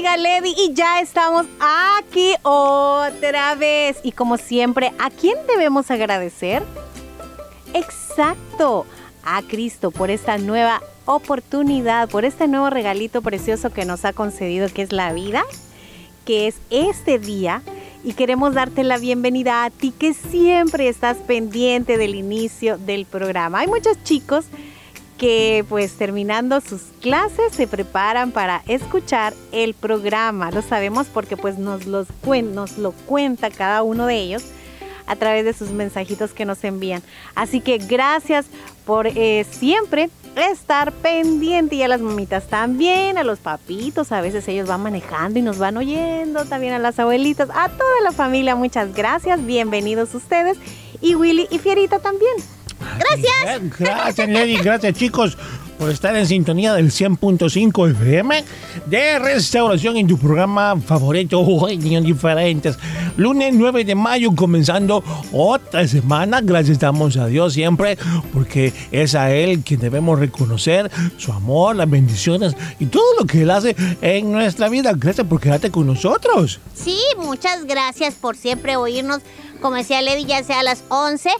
amiga Lady y ya estamos aquí otra vez. Y como siempre, ¿a quién debemos agradecer? Exacto, a Cristo por esta nueva oportunidad, por este nuevo regalito precioso que nos ha concedido, que es la vida, que es este día. Y queremos darte la bienvenida a ti que siempre estás pendiente del inicio del programa. Hay muchos chicos que pues terminando sus clases se preparan para escuchar el programa. Lo sabemos porque pues nos, los nos lo cuenta cada uno de ellos a través de sus mensajitos que nos envían. Así que gracias por eh, siempre estar pendiente y a las mamitas también, a los papitos, a veces ellos van manejando y nos van oyendo, también a las abuelitas, a toda la familia, muchas gracias, bienvenidos ustedes y Willy y Fierita también. Gracias. Gracias, Lady. Gracias, chicos, por estar en sintonía del 100.5 FM de Restauración en tu programa favorito, Hoy Niños Diferentes. Lunes 9 de mayo, comenzando otra semana. Gracias damos a Dios siempre, porque es a Él quien debemos reconocer su amor, las bendiciones y todo lo que Él hace en nuestra vida. Gracias por quedarte con nosotros. Sí, muchas gracias por siempre oírnos. Como decía Lady, ya sea a las 11,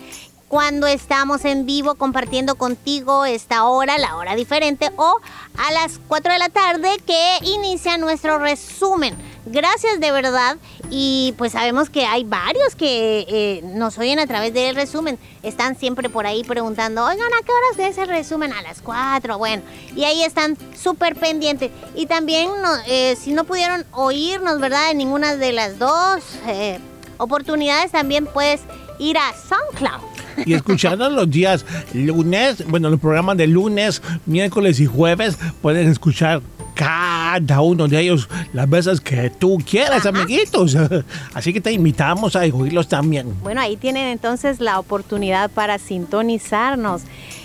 cuando estamos en vivo compartiendo contigo esta hora, la hora diferente, o a las 4 de la tarde que inicia nuestro resumen. Gracias de verdad y pues sabemos que hay varios que eh, nos oyen a través del resumen. Están siempre por ahí preguntando, oigan, ¿a qué horas es el resumen? A las 4, bueno. Y ahí están súper pendientes. Y también, eh, si no pudieron oírnos, ¿verdad? En ninguna de las dos eh, oportunidades, también puedes ir a SoundCloud. y escuchando los días lunes, bueno, los programas de lunes, miércoles y jueves, pueden escuchar cada uno de ellos las veces que tú quieras, amiguitos. Así que te invitamos a oírlos también. Bueno, ahí tienen entonces la oportunidad para sintonizarnos.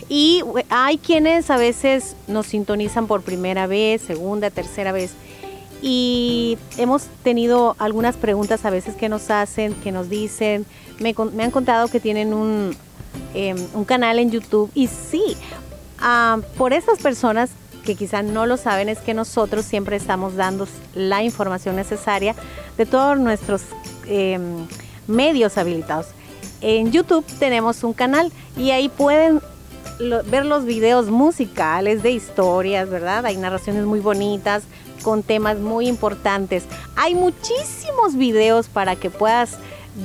Y hay quienes a veces nos sintonizan por primera vez, segunda, tercera vez. Y hemos tenido algunas preguntas a veces que nos hacen, que nos dicen, me, han contado que tienen un, em, un canal en YouTube. Y sí, ah, por esas personas que quizá no lo saben, es que nosotros siempre estamos dando la información necesaria de todos nuestros em, medios habilitados. En YouTube tenemos un canal y ahí pueden ver los videos musicales de historias, ¿verdad? Hay narraciones muy bonitas con temas muy importantes. Hay muchísimos videos para que puedas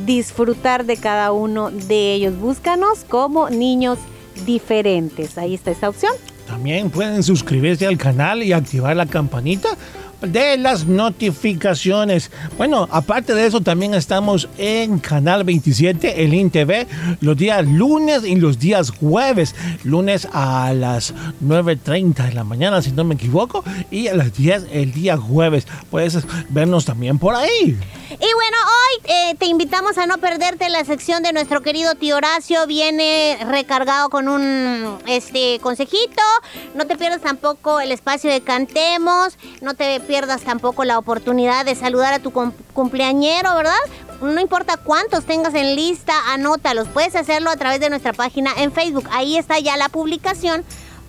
disfrutar de cada uno de ellos. Búscanos como niños diferentes. Ahí está esta opción. También pueden suscribirse al canal y activar la campanita de las notificaciones. Bueno, aparte de eso, también estamos en Canal 27, el INTV, los días lunes y los días jueves. Lunes a las 9.30 de la mañana, si no me equivoco, y a las 10 el día jueves. Puedes vernos también por ahí. Y bueno, hoy eh, te invitamos a no perderte la sección de nuestro querido tío Horacio. Viene recargado con un este consejito. No te pierdas tampoco el espacio de cantemos. No te pierdas tampoco la oportunidad de saludar a tu cum- cumpleañero, ¿verdad? No importa cuántos tengas en lista, anótalos. Puedes hacerlo a través de nuestra página en Facebook. Ahí está ya la publicación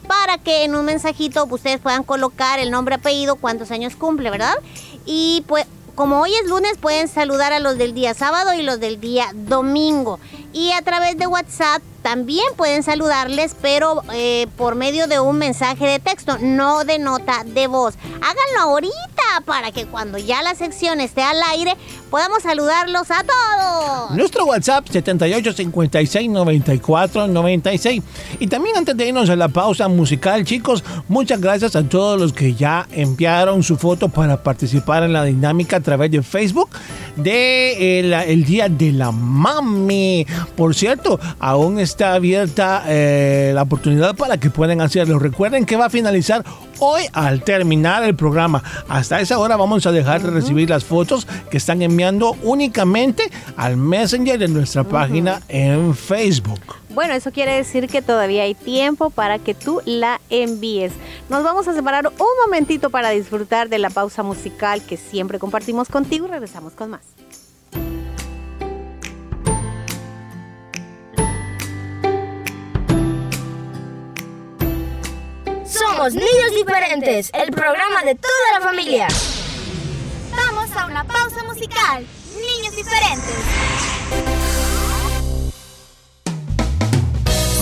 para que en un mensajito ustedes puedan colocar el nombre, apellido, cuántos años cumple, ¿verdad? Y pues como hoy es lunes pueden saludar a los del día sábado y los del día domingo. Y a través de WhatsApp también pueden saludarles, pero eh, por medio de un mensaje de texto, no de nota de voz. Háganlo ahorita para que cuando ya la sección esté al aire podamos saludarlos a todos. Nuestro WhatsApp 78 56 94 96. Y también antes de irnos a la pausa musical, chicos, muchas gracias a todos los que ya enviaron su foto para participar en la dinámica a través de Facebook de eh, el Día de la Mami. Por cierto, aún está abierta eh, la oportunidad para que puedan hacerlo. Recuerden que va a finalizar hoy al terminar el programa. Hasta esa hora vamos a dejar de recibir las fotos que están enviando únicamente al Messenger de nuestra página en Facebook. Bueno, eso quiere decir que todavía hay tiempo para que tú la envíes. Nos vamos a separar un momentito para disfrutar de la pausa musical que siempre compartimos contigo y regresamos con más. Somos Niños Diferentes, el programa de toda la familia. Vamos a una pausa musical. Niños diferentes.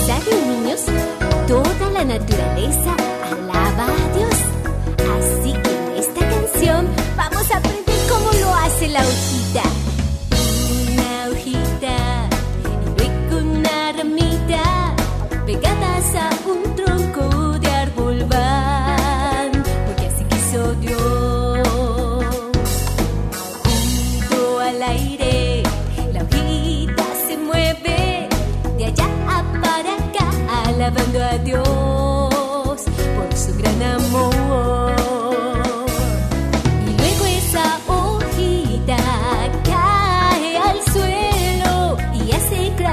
¿Saben, niños? Toda la naturaleza alaba a Dios. Así que en esta canción vamos a aprender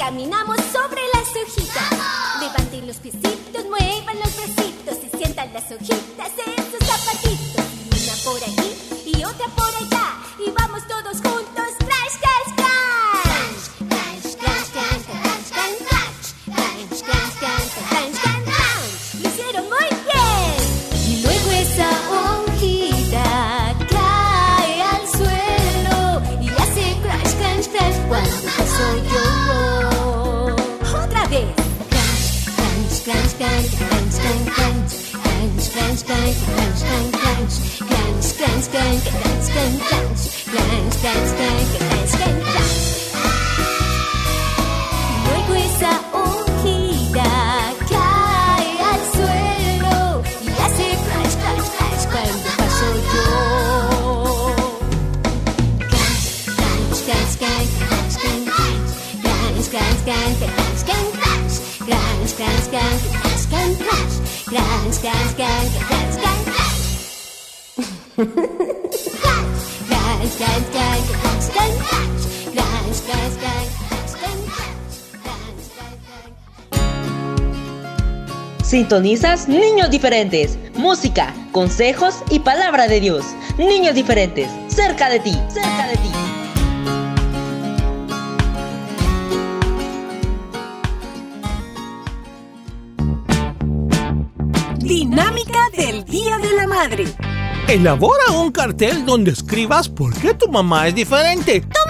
caminamos sobre las hojitas. Levanten los piecitos, muevan los bracitos y sientan las hojitas en sus zapatitos. sense. Sintonizas Niños Diferentes. Música, consejos y palabra de Dios. Niños Diferentes. Cerca de ti. Cerca de ti. Dinámica del Día de la Madre. Elabora un cartel donde escribas por qué tu mamá es diferente. Una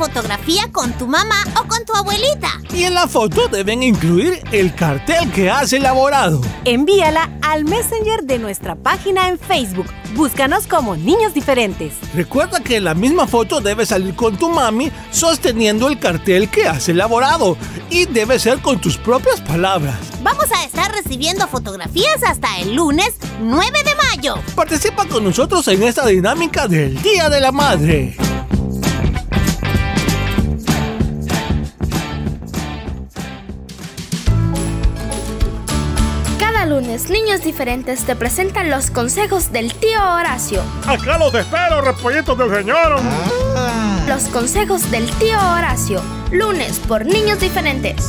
fotografía con tu mamá o con tu abuelita. Y en la foto deben incluir el cartel que has elaborado. Envíala al Messenger de nuestra página en Facebook. Búscanos como Niños Diferentes. Recuerda que en la misma foto debe salir con tu mami sosteniendo el cartel que has elaborado. Y debe ser con tus propias palabras. Vamos a estar recibiendo fotografías hasta el lunes 9 de mayo. Participa con nosotros en esta dinámica del Día de la Madre. Niños Diferentes te presentan los consejos del tío Horacio. Acá los espero, repollitos del señor. Los consejos del tío Horacio. Lunes por Niños Diferentes.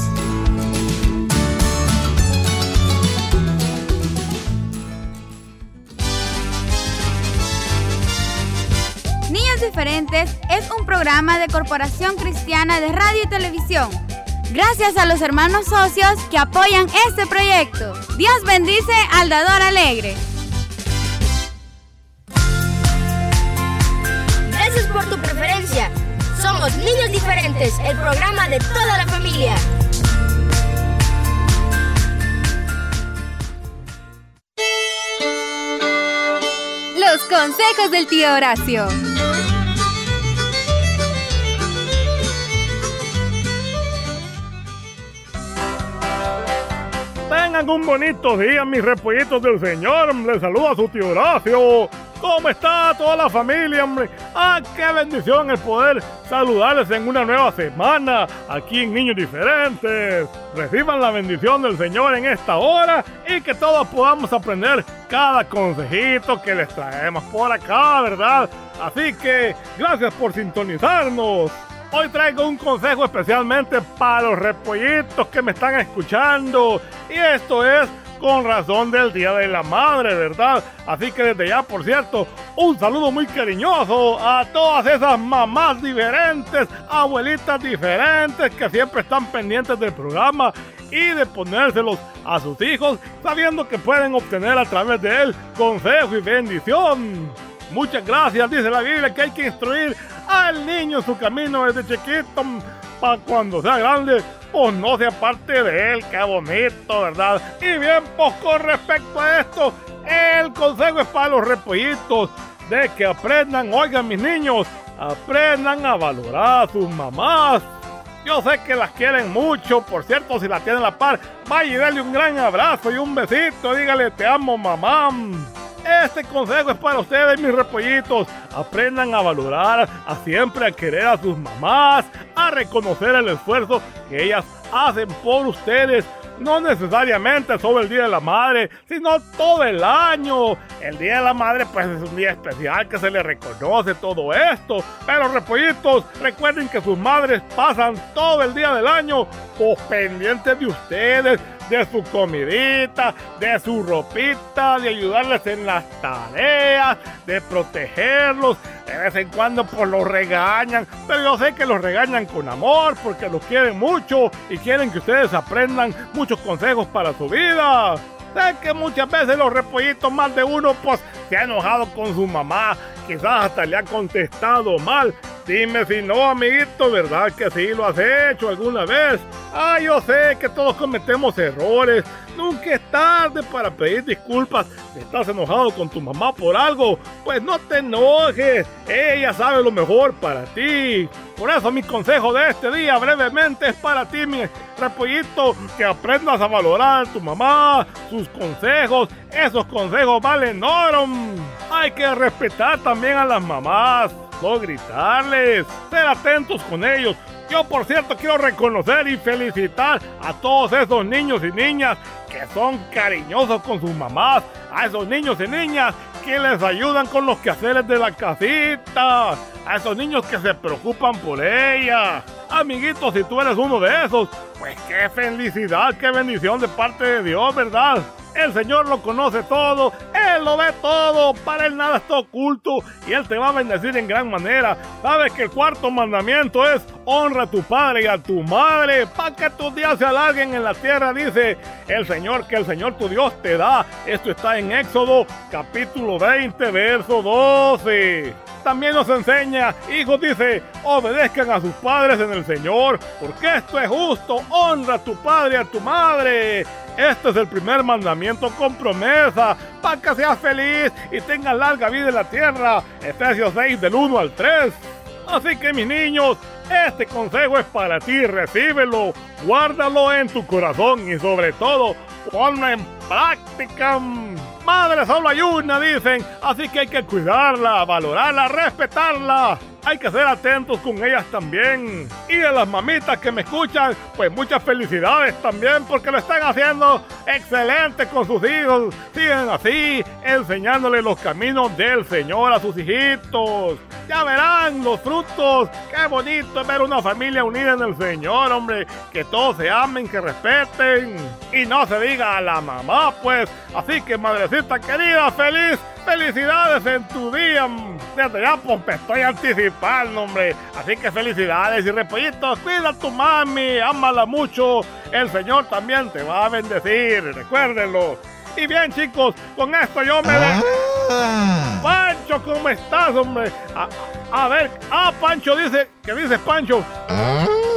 Niños Diferentes es un programa de Corporación Cristiana de Radio y Televisión. Gracias a los hermanos socios que apoyan este proyecto. Dios bendice al dador alegre. Gracias por tu preferencia. Somos Niños Diferentes, el programa de toda la familia. Los consejos del tío Horacio. Tengan un bonito día, mis repollitos del señor. Les saluda su tío Horacio. ¿Cómo está toda la familia, hombre? ¡Ah, qué bendición el poder saludarles en una nueva semana aquí en Niños Diferentes! Reciban la bendición del Señor en esta hora y que todos podamos aprender cada consejito que les traemos por acá, ¿verdad? Así que gracias por sintonizarnos. Hoy traigo un consejo especialmente para los repollitos que me están escuchando. Y esto es con razón del Día de la Madre, ¿verdad? Así que desde ya, por cierto, un saludo muy cariñoso a todas esas mamás diferentes, abuelitas diferentes que siempre están pendientes del programa y de ponérselos a sus hijos, sabiendo que pueden obtener a través de él consejo y bendición. Muchas gracias, dice la Biblia, que hay que instruir al niño su camino desde chiquito para cuando sea grande, pues no sea parte de él. Qué bonito, ¿verdad? Y bien, pues con respecto a esto, el consejo es para los repollitos de que aprendan, oigan mis niños, aprendan a valorar a sus mamás. Yo sé que las quieren mucho, por cierto, si la tienen a la par, vaya y dale un gran abrazo y un besito, dígale te amo mamá. Este consejo es para ustedes, mis repollitos. Aprendan a valorar, a siempre a querer a sus mamás, a reconocer el esfuerzo que ellas hacen por ustedes. No necesariamente sobre el Día de la Madre, sino todo el año. El Día de la Madre pues es un día especial que se le reconoce todo esto. Pero repollitos, recuerden que sus madres pasan todo el día del año pues, pendientes de ustedes, de su comidita, de su ropita, de ayudarles en las tareas, de protegerlos. De vez en cuando pues los regañan, pero yo sé que los regañan con amor porque los quieren mucho y quieren que ustedes aprendan muchos consejos para su vida. Sé que muchas veces los repollitos, más de uno, pues se ha enojado con su mamá, quizás hasta le ha contestado mal. Dime si no, amiguito, ¿verdad que sí lo has hecho alguna vez? Ah, yo sé que todos cometemos errores. Nunca es tarde para pedir disculpas. Estás enojado con tu mamá por algo, pues no te enojes. Ella sabe lo mejor para ti. Por eso mi consejo de este día brevemente es para ti, mi repollito, que aprendas a valorar a tu mamá, sus consejos. Esos consejos valen oro. Hay que respetar también a las mamás, no gritarles, ser atentos con ellos. Yo, por cierto, quiero reconocer y felicitar a todos esos niños y niñas que son cariñosos con sus mamás, a esos niños y niñas que les ayudan con los quehaceres de la casita, a esos niños que se preocupan por ella. Amiguitos, si tú eres uno de esos, pues qué felicidad, qué bendición de parte de Dios, ¿verdad? El Señor lo conoce todo, Él lo ve todo, para Él nada está oculto y Él te va a bendecir en gran manera. Sabes que el cuarto mandamiento es honra a tu padre y a tu madre para que tus días se alarguen en la tierra, dice el Señor, que el Señor tu Dios te da. Esto está en Éxodo capítulo 20, verso 12 también nos enseña, hijos dice, obedezcan a sus padres en el Señor, porque esto es justo, honra a tu padre y a tu madre. Este es el primer mandamiento con promesa, para que seas feliz y tengas larga vida en la tierra. Efesios 6 del 1 al 3. Así que mis niños, este consejo es para ti, recíbelo, guárdalo en tu corazón y sobre todo, ponlo en práctica. Madre solo hay una, dicen, así que hay que cuidarla, valorarla, respetarla. Hay que ser atentos con ellas también. Y a las mamitas que me escuchan, pues muchas felicidades también porque lo están haciendo excelente con sus hijos. Sigan así, enseñándole los caminos del Señor a sus hijitos. Ya verán los frutos. Qué bonito es ver una familia unida en el Señor, hombre. Que todos se amen, que respeten. Y no se diga a la mamá, pues. Así que, madrecita querida, feliz Felicidades en tu día. Desde ya, pues me estoy anticipando, hombre. Así que felicidades y repollitos. Cuida a tu mami, ámala mucho. El Señor también te va a bendecir. Recuérdenlo. Y bien, chicos, con esto yo me. Pancho, ¿cómo estás, hombre? A, a ver, ah, Pancho dice, ¿qué dices, Pancho?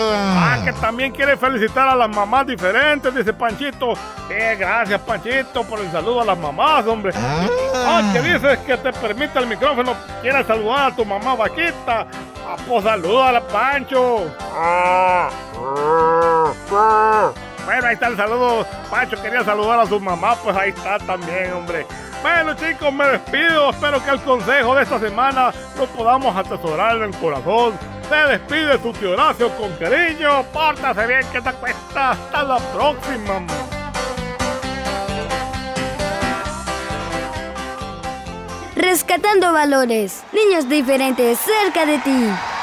Ah, que también quiere felicitar a las mamás diferentes, dice Panchito. Eh, gracias, Panchito, por el saludo a las mamás, hombre. Ah, que dices que te permite el micrófono. Quieres saludar a tu mamá vaquita. Ah, pues salúdala, Pancho. Ah. Bueno, ahí está el saludo. Pancho quería saludar a su mamá, pues ahí está también, hombre. Bueno chicos, me despido. Espero que el consejo de esta semana lo podamos atesorar en el corazón. Se despide su tío Horacio con cariño. Pórtase bien que te cuesta. Hasta la próxima. Rescatando valores. Niños diferentes cerca de ti.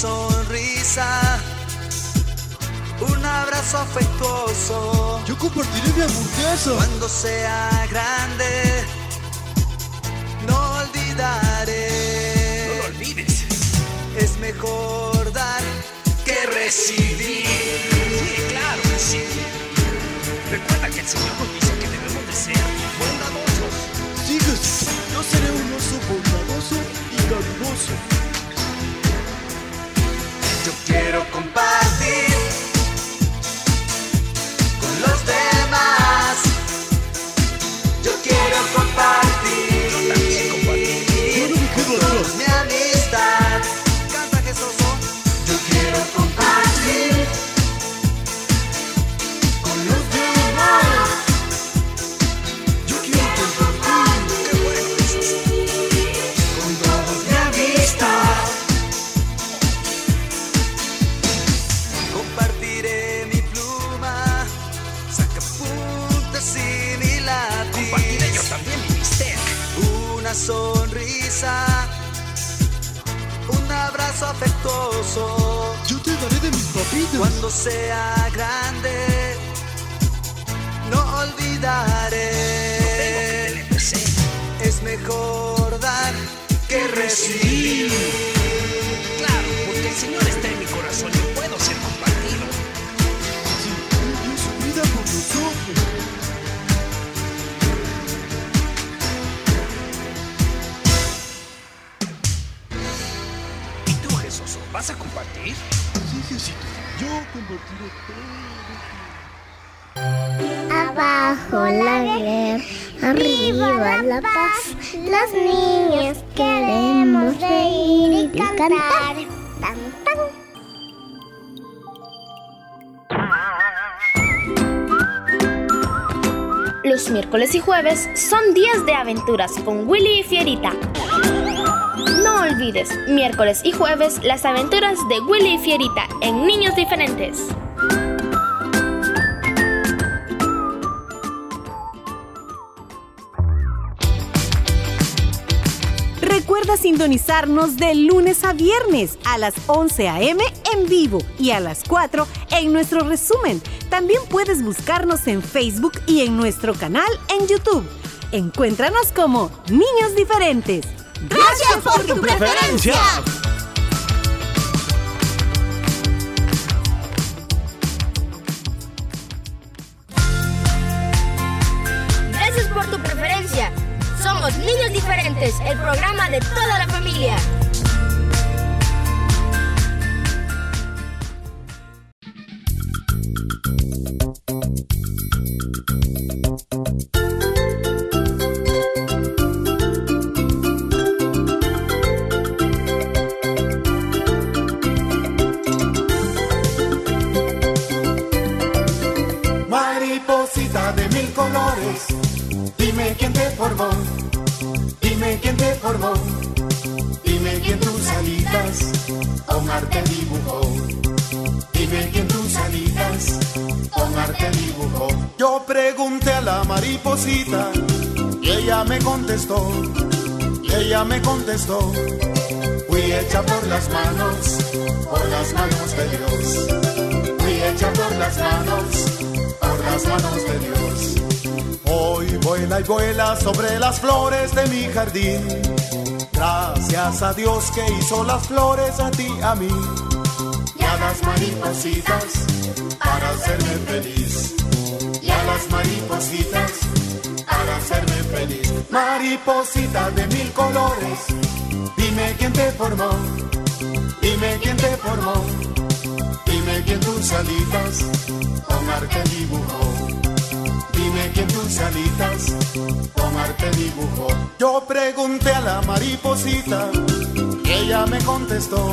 Sonrisa, un abrazo afectuoso. Yo compartiré mi hamburguesa. Cuando sea grande, no olvidaré. No lo olvides. Es mejor dar que recibir. Sí, claro que sí. Recuerda que el Señor nos dice que debemos de ser bondadosos. Sí. Yo seré un oso bondadoso y cariñoso. Quiero compartir abajo la guerra, arriba la paz. Los niños queremos reír y cantar. Tan, tan. Los miércoles y jueves son días de aventuras con Willy y Fierita. No olvides, miércoles y jueves, las aventuras de Willy y Fierita en Niños Diferentes. Recuerda sintonizarnos de lunes a viernes a las 11 a.m. en vivo y a las 4 en nuestro resumen. También puedes buscarnos en Facebook y en nuestro canal en YouTube. Encuéntranos como Niños Diferentes. ¡Gracias por tu preferencia! Gracias por tu preferencia. Somos Niños Diferentes, el programa de toda la familia. Con arte. Yo pregunté a la mariposita y ella me contestó, y ella me contestó, fui hecha por las manos, por las manos de Dios, fui hecha por las manos por las manos de Dios. Hoy vuela y vuela sobre las flores de mi jardín. Gracias a Dios que hizo las flores a ti, a mí. Las maripositas para hacerme feliz. Y a las maripositas para hacerme feliz. Mariposita de mil colores, dime quién te formó. Dime quién te formó. Dime quién tus alitas con arte dibujó. Dime quién tus alitas con arte dibujó. Yo pregunté a la mariposita y ella me contestó.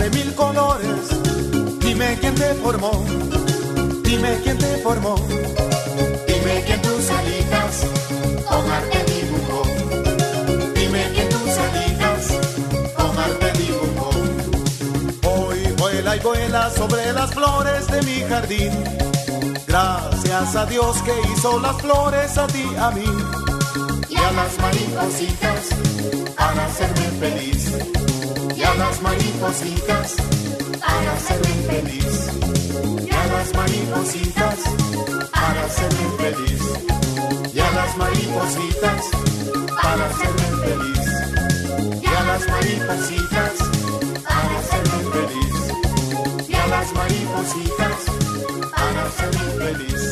De mil colores, dime quién te formó, dime quién te formó. Dime quién tus alitas con arte dibujó. Dime quién tus alitas con arte dibujó. Hoy vuela y vuela sobre las flores de mi jardín. Gracias a Dios que hizo las flores a ti, a mí. Y a las maripositas para hacerme feliz. Y a las maripositas para hacerme feliz. Y a las maripositas para hacerme feliz. Y a las maripositas para hacerme feliz. Y a las maripositas para hacerme feliz. Y a las maripositas para hacerme feliz.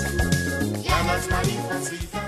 Y a las maripositas.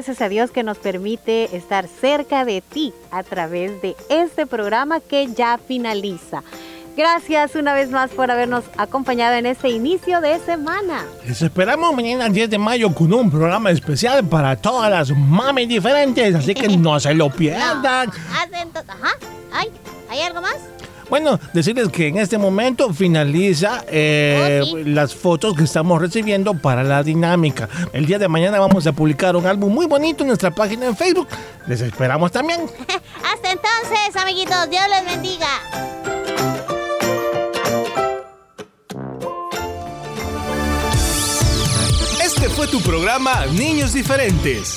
Gracias a Dios que nos permite estar cerca de ti a través de este programa que ya finaliza. Gracias una vez más por habernos acompañado en este inicio de semana. Les esperamos mañana 10 de mayo con un programa especial para todas las mamis diferentes, así que no se lo pierdan. To- Ajá. Ay, ¿hay algo más? Bueno, decirles que en este momento finaliza eh, las fotos que estamos recibiendo para la dinámica. El día de mañana vamos a publicar un álbum muy bonito en nuestra página en Facebook. Les esperamos también. Hasta entonces, amiguitos. Dios les bendiga. Este fue tu programa Niños Diferentes.